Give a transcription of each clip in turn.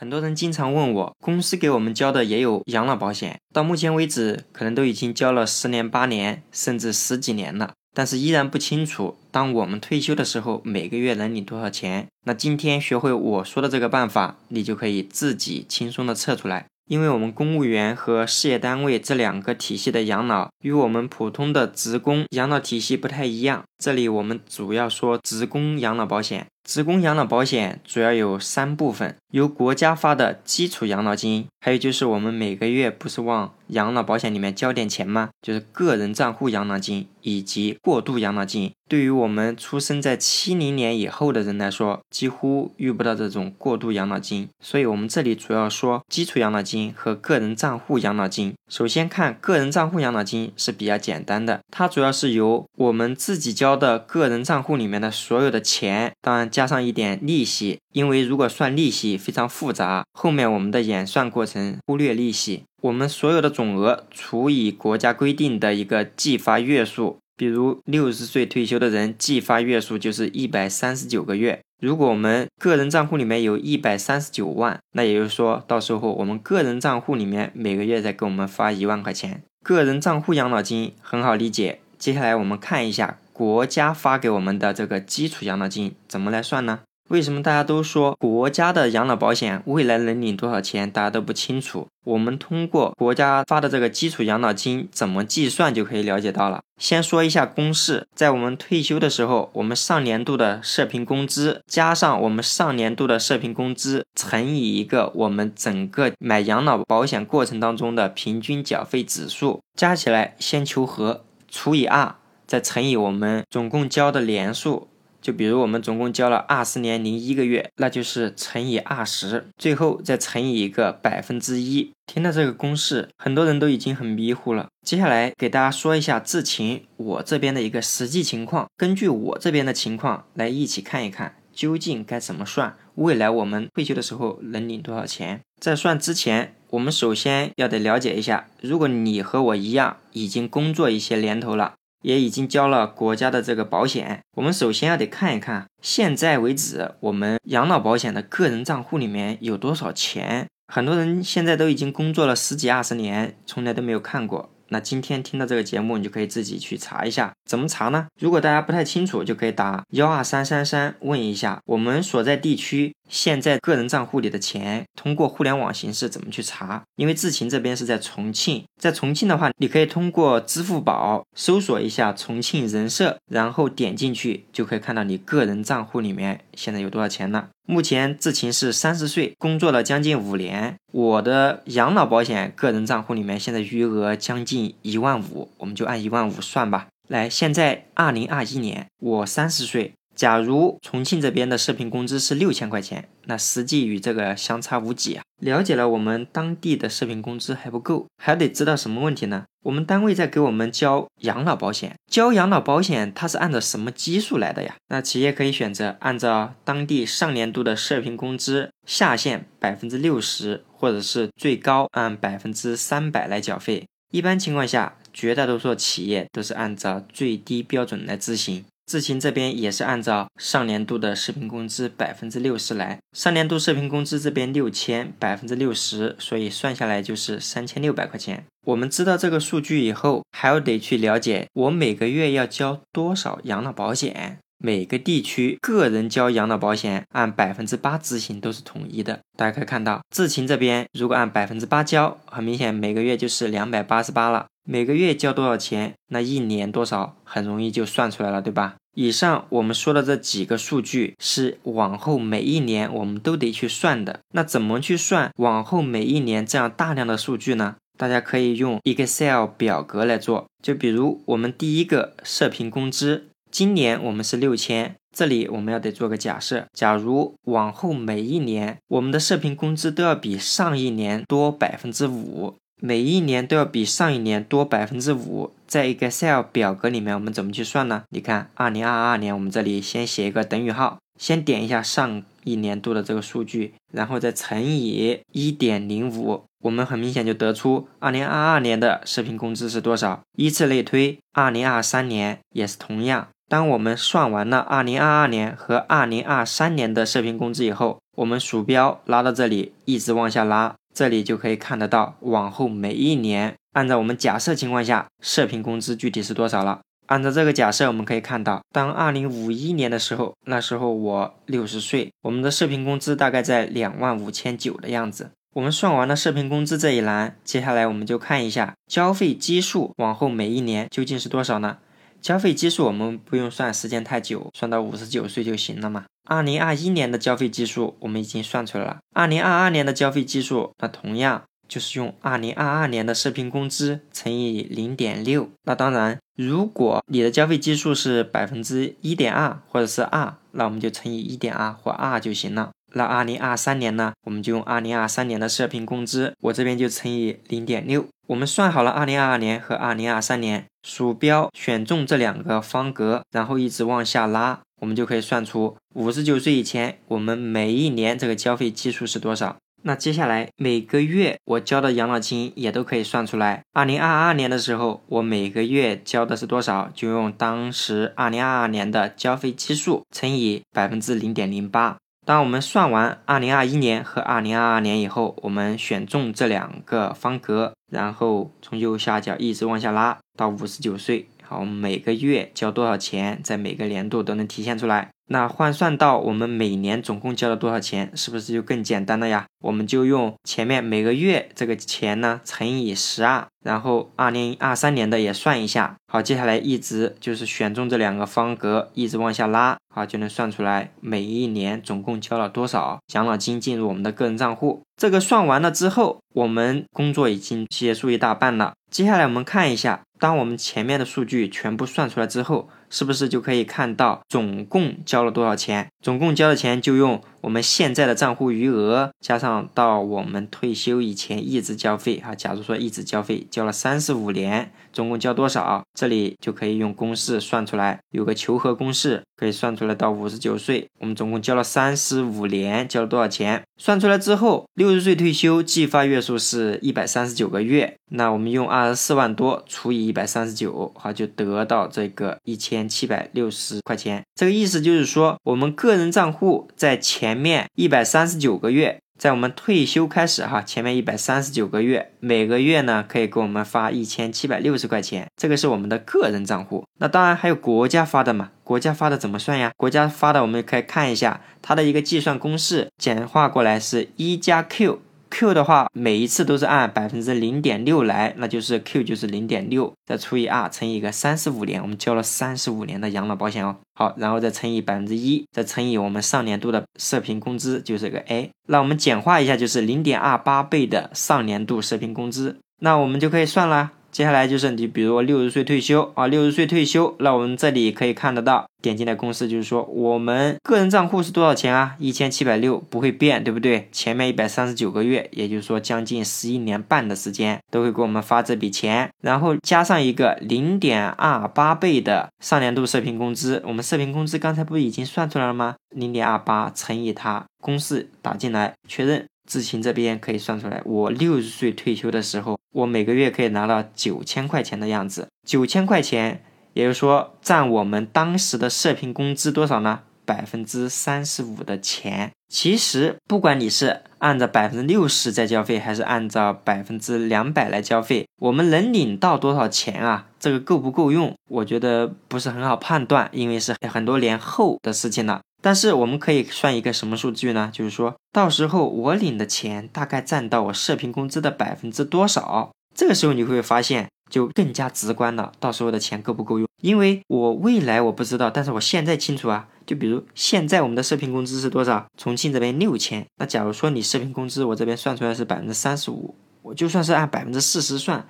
很多人经常问我，公司给我们交的也有养老保险，到目前为止可能都已经交了十年、八年，甚至十几年了，但是依然不清楚，当我们退休的时候，每个月能领多少钱。那今天学会我说的这个办法，你就可以自己轻松的测出来。因为我们公务员和事业单位这两个体系的养老，与我们普通的职工养老体系不太一样。这里我们主要说职工养老保险。职工养老保险主要有三部分：由国家发的基础养老金，还有就是我们每个月不是往养老保险里面交点钱吗？就是个人账户养老金以及过渡养老金。对于我们出生在七零年以后的人来说，几乎遇不到这种过渡养老金。所以，我们这里主要说基础养老金和个人账户养老金。首先看个人账户养老金是比较简单的，它主要是由我们自己交的个人账户里面的所有的钱，当然加上一点利息，因为如果算利息非常复杂，后面我们的演算过程忽略利息，我们所有的总额除以国家规定的一个计发月数，比如六十岁退休的人计发月数就是一百三十九个月。如果我们个人账户里面有一百三十九万，那也就是说到时候我们个人账户里面每个月再给我们发一万块钱。个人账户养老金很好理解，接下来我们看一下国家发给我们的这个基础养老金怎么来算呢？为什么大家都说国家的养老保险未来能领多少钱，大家都不清楚？我们通过国家发的这个基础养老金怎么计算就可以了解到了。先说一下公式，在我们退休的时候，我们上年度的社平工资加上我们上年度的社平工资乘以一个我们整个买养老保险过程当中的平均缴费指数，加起来先求和，除以二，再乘以我们总共交的年数。就比如我们总共交了二十年零一个月，那就是乘以二十，最后再乘以一个百分之一。听到这个公式，很多人都已经很迷糊了。接下来给大家说一下智勤我这边的一个实际情况，根据我这边的情况来一起看一看，究竟该怎么算，未来我们退休的时候能领多少钱。在算之前，我们首先要得了解一下，如果你和我一样已经工作一些年头了。也已经交了国家的这个保险，我们首先要得看一看，现在为止我们养老保险的个人账户里面有多少钱。很多人现在都已经工作了十几二十年，从来都没有看过。那今天听到这个节目，你就可以自己去查一下，怎么查呢？如果大家不太清楚，就可以打幺二三三三问一下我们所在地区现在个人账户里的钱，通过互联网形式怎么去查？因为智勤这边是在重庆，在重庆的话，你可以通过支付宝搜索一下重庆人社，然后点进去就可以看到你个人账户里面现在有多少钱了。目前志勤是三十岁，工作了将近五年。我的养老保险个人账户里面现在余额将近一万五，我们就按一万五算吧。来，现在二零二一年，我三十岁。假如重庆这边的社平工资是六千块钱，那实际与这个相差无几啊。了解了我们当地的社平工资还不够，还得知道什么问题呢？我们单位在给我们交养老保险，交养老保险它是按照什么基数来的呀？那企业可以选择按照当地上年度的社平工资下限百分之六十，或者是最高按百分之三百来缴费。一般情况下，绝大多数企业都是按照最低标准来执行。智勤这边也是按照上年度的社平工资百分之六十来，上年度社平工资这边六千百分之六十，所以算下来就是三千六百块钱。我们知道这个数据以后，还要得去了解我每个月要交多少养老保险。每个地区个人交养老保险按百分之八执行都是统一的。大家可以看到，智勤这边如果按百分之八交，很明显每个月就是两百八十八了。每个月交多少钱，那一年多少，很容易就算出来了，对吧？以上我们说的这几个数据是往后每一年我们都得去算的。那怎么去算往后每一年这样大量的数据呢？大家可以用 Excel 表格来做。就比如我们第一个社平工资，今年我们是六千，这里我们要得做个假设，假如往后每一年我们的社平工资都要比上一年多百分之五。每一年都要比上一年多百分之五，在 Excel 表格里面，我们怎么去算呢？你看，二零二二年，我们这里先写一个等于号，先点一下上一年度的这个数据，然后再乘以一点零五，我们很明显就得出二零二二年的视频工资是多少。依次类推，二零二三年也是同样，当我们算完了2022年和2023年的社平工资以后，我们鼠标拉到这里，一直往下拉，这里就可以看得到往后每一年，按照我们假设情况下，社平工资具体是多少了。按照这个假设，我们可以看到，当2051年的时候，那时候我六十岁，我们的社平工资大概在两万五千九的样子。我们算完了社平工资这一栏，接下来我们就看一下交费基数往后每一年究竟是多少呢？交费基数我们不用算时间太久，算到五十九岁就行了嘛。二零二一年的交费基数我们已经算出来了，二零二二年的交费基数，那同样就是用二零二二年的社平工资乘以零点六。那当然，如果你的交费基数是百分之一点二或者是二，那我们就乘以一点二或二就行了。那二零二三年呢，我们就用二零二三年的社平工资，我这边就乘以零点六。我们算好了二零二二年和二零二三年，鼠标选中这两个方格，然后一直往下拉，我们就可以算出五十九岁以前我们每一年这个交费基数是多少。那接下来每个月我交的养老金也都可以算出来。二零二二年的时候，我每个月交的是多少，就用当时二零二二年的交费基数乘以百分之零点零八。当我们算完2021年和2022年以后，我们选中这两个方格，然后从右下角一直往下拉到五十九岁。好，每个月交多少钱，在每个年度都能体现出来。那换算到我们每年总共交了多少钱，是不是就更简单了呀？我们就用前面每个月这个钱呢乘以十二，然后二零二三年的也算一下。好，接下来一直就是选中这两个方格，一直往下拉，好就能算出来每一年总共交了多少养老金进入我们的个人账户。这个算完了之后，我们工作已经结束一大半了。接下来我们看一下，当我们前面的数据全部算出来之后。是不是就可以看到总共交了多少钱？总共交的钱就用我们现在的账户余额加上到我们退休以前一直交费哈。假如说一直交费交了三十五年，总共交多少？这里就可以用公式算出来，有个求和公式可以算出来。到五十九岁，我们总共交了三十五年，交了多少钱？算出来之后，六十岁退休计发月数是一百三十九个月。那我们用二十四万多除以一百三十九，好就得到这个一千七百六十块钱。这个意思就是说，我们个人账户在前面一百三十九个月。在我们退休开始哈，前面一百三十九个月，每个月呢可以给我们发一千七百六十块钱，这个是我们的个人账户。那当然还有国家发的嘛，国家发的怎么算呀？国家发的我们可以看一下它的一个计算公式，简化过来是一加 Q。Q 的话，每一次都是按百分之零点六来，那就是 Q 就是零点六，再除以二乘以一个三十五年，我们交了三十五年的养老保险哦。好，然后再乘以百分之一，再乘以我们上年度的社平工资，就是个 A。那我们简化一下，就是零点二八倍的上年度社平工资，那我们就可以算了。接下来就是你，比如六十岁退休啊，六十岁退休，那我们这里可以看得到，点进来公式就是说，我们个人账户是多少钱啊？一千七百六不会变，对不对？前面一百三十九个月，也就是说将近十一年半的时间，都会给我们发这笔钱，然后加上一个零点二八倍的上年度社平工资，我们社平工资刚才不已经算出来了吗？零点二八乘以它，公式打进来确认。知情这边可以算出来，我六十岁退休的时候，我每个月可以拿到九千块钱的样子。九千块钱，也就是说占我们当时的社平工资多少呢？百分之三十五的钱。其实不管你是按照百分之六十在交费，还是按照百分之两百来交费，我们能领到多少钱啊？这个够不够用？我觉得不是很好判断，因为是很多年后的事情了。但是我们可以算一个什么数据呢？就是说到时候我领的钱大概占到我社平工资的百分之多少？这个时候你会发现就更加直观了。到时候的钱够不够用？因为我未来我不知道，但是我现在清楚啊。就比如现在我们的社平工资是多少？重庆这边六千。那假如说你社平工资我这边算出来是百分之三十五，我就算是按百分之四十算，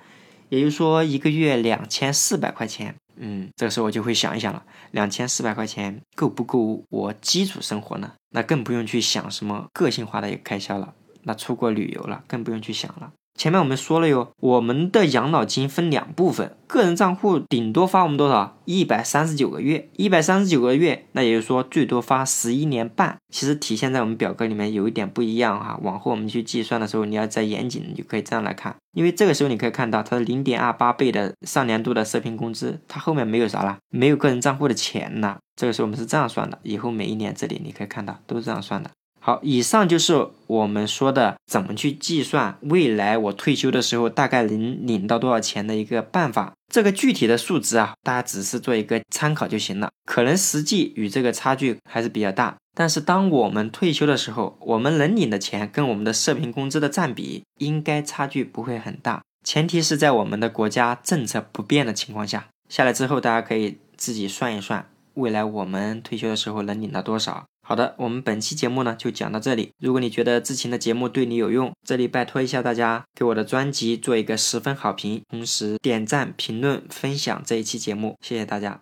也就是说一个月两千四百块钱。嗯，这个时候我就会想一想了，两千四百块钱够不够我基础生活呢？那更不用去想什么个性化的一个开销了，那出国旅游了更不用去想了。前面我们说了哟，我们的养老金分两部分，个人账户顶多发我们多少？一百三十九个月，一百三十九个月，那也就是说最多发十一年半。其实体现在我们表格里面有一点不一样哈，往后我们去计算的时候，你要再严谨，你就可以这样来看。因为这个时候你可以看到它的零点二八倍的上年度的社平工资，它后面没有啥了，没有个人账户的钱了。这个时候我们是这样算的，以后每一年这里你可以看到都是这样算的。好，以上就是我们说的怎么去计算未来我退休的时候大概能领到多少钱的一个办法。这个具体的数值啊，大家只是做一个参考就行了。可能实际与这个差距还是比较大，但是当我们退休的时候，我们能领的钱跟我们的社平工资的占比应该差距不会很大。前提是在我们的国家政策不变的情况下，下来之后大家可以自己算一算，未来我们退休的时候能领到多少。好的，我们本期节目呢就讲到这里。如果你觉得之前的节目对你有用，这里拜托一下大家给我的专辑做一个十分好评，同时点赞、评论、分享这一期节目，谢谢大家。